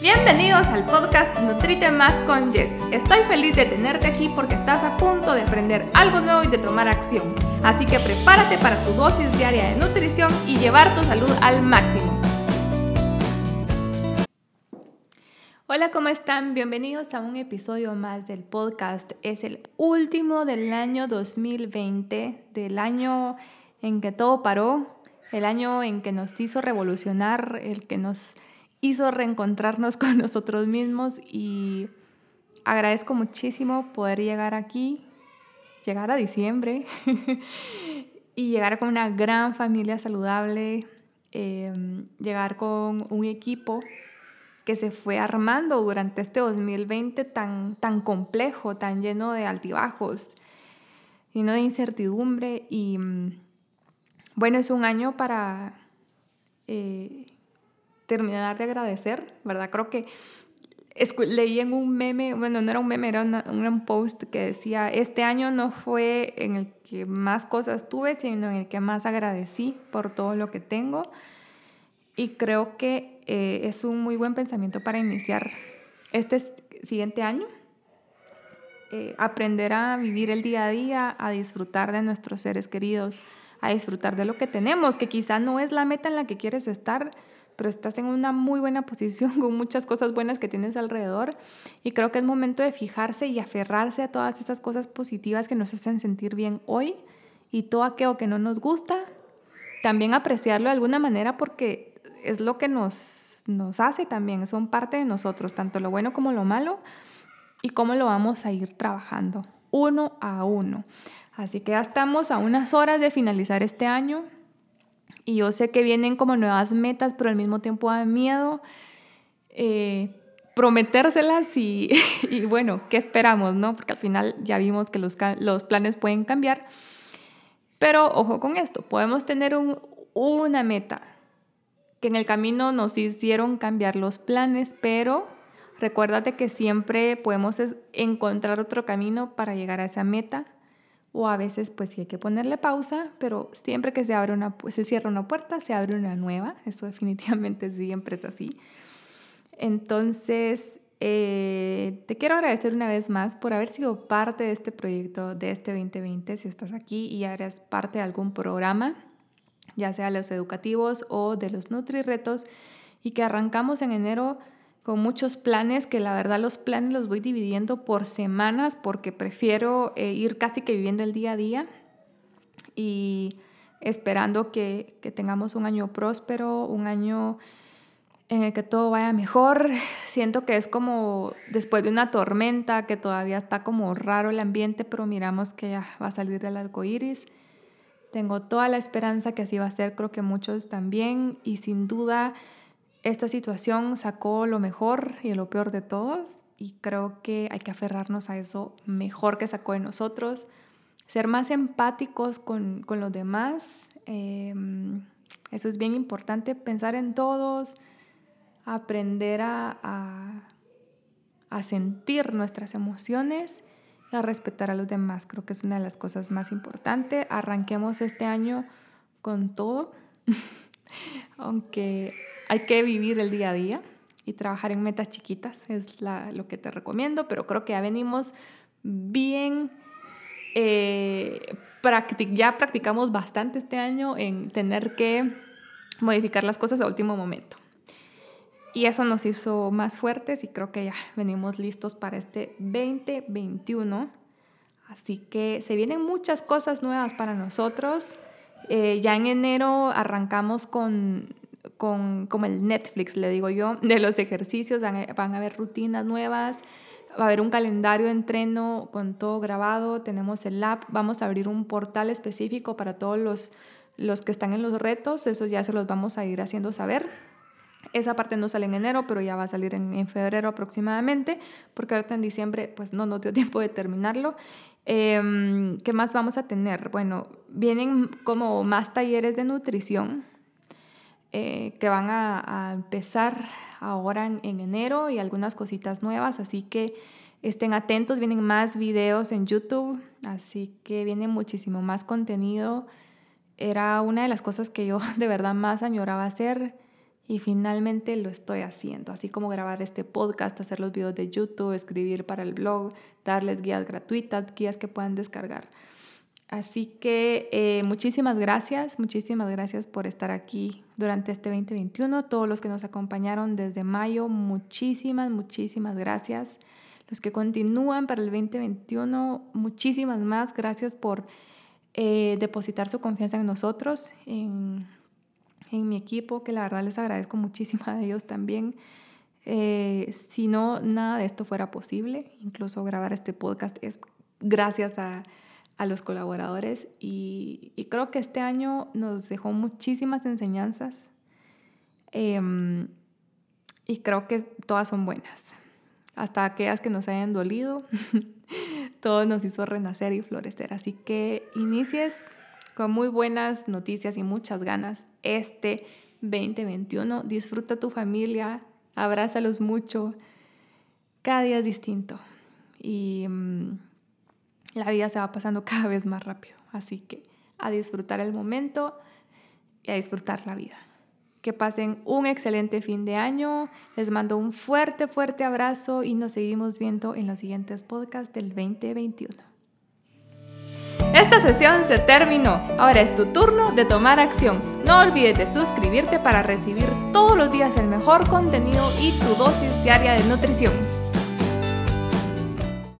Bienvenidos al podcast Nutrite Más con Jess. Estoy feliz de tenerte aquí porque estás a punto de aprender algo nuevo y de tomar acción. Así que prepárate para tu dosis diaria de nutrición y llevar tu salud al máximo. Hola, ¿cómo están? Bienvenidos a un episodio más del podcast. Es el último del año 2020, del año en que todo paró, el año en que nos hizo revolucionar, el que nos hizo reencontrarnos con nosotros mismos y agradezco muchísimo poder llegar aquí, llegar a diciembre y llegar con una gran familia saludable, em, llegar con un equipo que se fue armando durante este 2020 tan, tan complejo, tan lleno de altibajos, lleno de incertidumbre y mm, bueno, es un año para eh, terminar de agradecer, ¿verdad? Creo que leí en un meme, bueno, no era un meme, era un post que decía, este año no fue en el que más cosas tuve, sino en el que más agradecí por todo lo que tengo. Y creo que eh, es un muy buen pensamiento para iniciar este siguiente año. Eh, aprender a vivir el día a día, a disfrutar de nuestros seres queridos, a disfrutar de lo que tenemos, que quizá no es la meta en la que quieres estar, pero estás en una muy buena posición con muchas cosas buenas que tienes alrededor y creo que es momento de fijarse y aferrarse a todas esas cosas positivas que nos hacen sentir bien hoy y todo aquello que no nos gusta, también apreciarlo de alguna manera porque es lo que nos, nos hace también, son parte de nosotros, tanto lo bueno como lo malo y cómo lo vamos a ir trabajando uno a uno. Así que ya estamos a unas horas de finalizar este año. Y yo sé que vienen como nuevas metas, pero al mismo tiempo da miedo eh, prometérselas y, bueno, ¿qué esperamos? no? Porque al final ya vimos que los, los planes pueden cambiar. Pero ojo con esto, podemos tener un, una meta que en el camino nos hicieron cambiar los planes, pero recuérdate que siempre podemos encontrar otro camino para llegar a esa meta o a veces pues sí hay que ponerle pausa, pero siempre que se, abre una, se cierra una puerta, se abre una nueva, eso definitivamente siempre es así. Entonces, eh, te quiero agradecer una vez más por haber sido parte de este proyecto de este 2020, si estás aquí y eres parte de algún programa, ya sea los educativos o de los Nutri-Retos, y que arrancamos en enero con muchos planes, que la verdad los planes los voy dividiendo por semanas porque prefiero eh, ir casi que viviendo el día a día y esperando que, que, tengamos un año próspero, un año en el que todo vaya mejor. Siento que es como después de una tormenta, que todavía está como raro el ambiente, pero miramos que ya va a salir el arco iris. Tengo toda la esperanza que así va a ser, creo que muchos también, y sin duda esta situación sacó lo mejor y lo peor de todos y creo que hay que aferrarnos a eso mejor que sacó de nosotros, ser más empáticos con, los demás, em, eso es bien importante, pensar en todos, aprender a, a sentir nuestras emociones y a respetar a los demás, creo que es una de las cosas más importantes. Arranquemos este año con todo, aunque hay que vivir el día a día y trabajar en metas chiquitas, es lo que te recomiendo, pero creo que ya venimos bien, eh, ya practicamos bastante este año en tener que modificar las cosas a último momento. Y eso nos hizo más fuertes y creo que ya venimos listos para este 2021. Así que se vienen muchas cosas nuevas para nosotros. Eh, ya en enero arrancamos con con como el Netflix, le digo yo, de los ejercicios, van a, haber rutinas nuevas, va a haber un calendario de entreno con todo grabado, tenemos el app, vamos a abrir un portal específico para todos los, los que están en los retos, eso ya se los vamos a ir haciendo saber. Esa parte no sale en enero, pero ya va a salir en, en febrero aproximadamente, porque ahorita en diciembre pues no nos dio tiempo de terminarlo. Em, ¿Qué más vamos a tener? Bueno, vienen como más talleres de nutrición, eh, que van a, empezar ahora en, enero y algunas cositas nuevas, así que estén atentos, vienen más videos en YouTube, así que viene muchísimo más contenido. Era una de las cosas que yo de verdad más añoraba hacer y finalmente lo estoy haciendo, así como grabar este podcast, hacer los videos de YouTube, escribir para el blog, darles guías gratuitas, guías que puedan descargar. Así que eh, muchísimas gracias, muchísimas gracias por estar aquí durante este 2021. Todos los que nos acompañaron desde mayo, muchísimas, muchísimas gracias. Los que continúan para el 2021, muchísimas más. Gracias por eh, depositar su confianza en nosotros, en, en, mi equipo, que la verdad les agradezco muchísimo a ellos también. Eh, si no, nada de esto fuera posible. Incluso grabar este podcast es gracias a a los colaboradores y, creo que este año nos dejó muchísimas enseñanzas em, y creo que todas son buenas. Hasta aquellas que nos hayan dolido, todo nos hizo renacer y florecer. Así que inicies con muy buenas noticias y muchas ganas este 2021. Disfruta tu familia, abrázalos mucho. Cada día es distinto. Y em, la vida se va pasando cada vez más rápido. Así que a disfrutar el momento y a disfrutar la vida. Que pasen un excelente fin de año. Les mando un fuerte, fuerte abrazo y nos seguimos viendo en los siguientes podcasts del 2021. Esta sesión se terminó. Ahora es tu turno de tomar acción. No olvides de suscribirte para recibir todos los días el mejor contenido y tu dosis diaria de nutrición.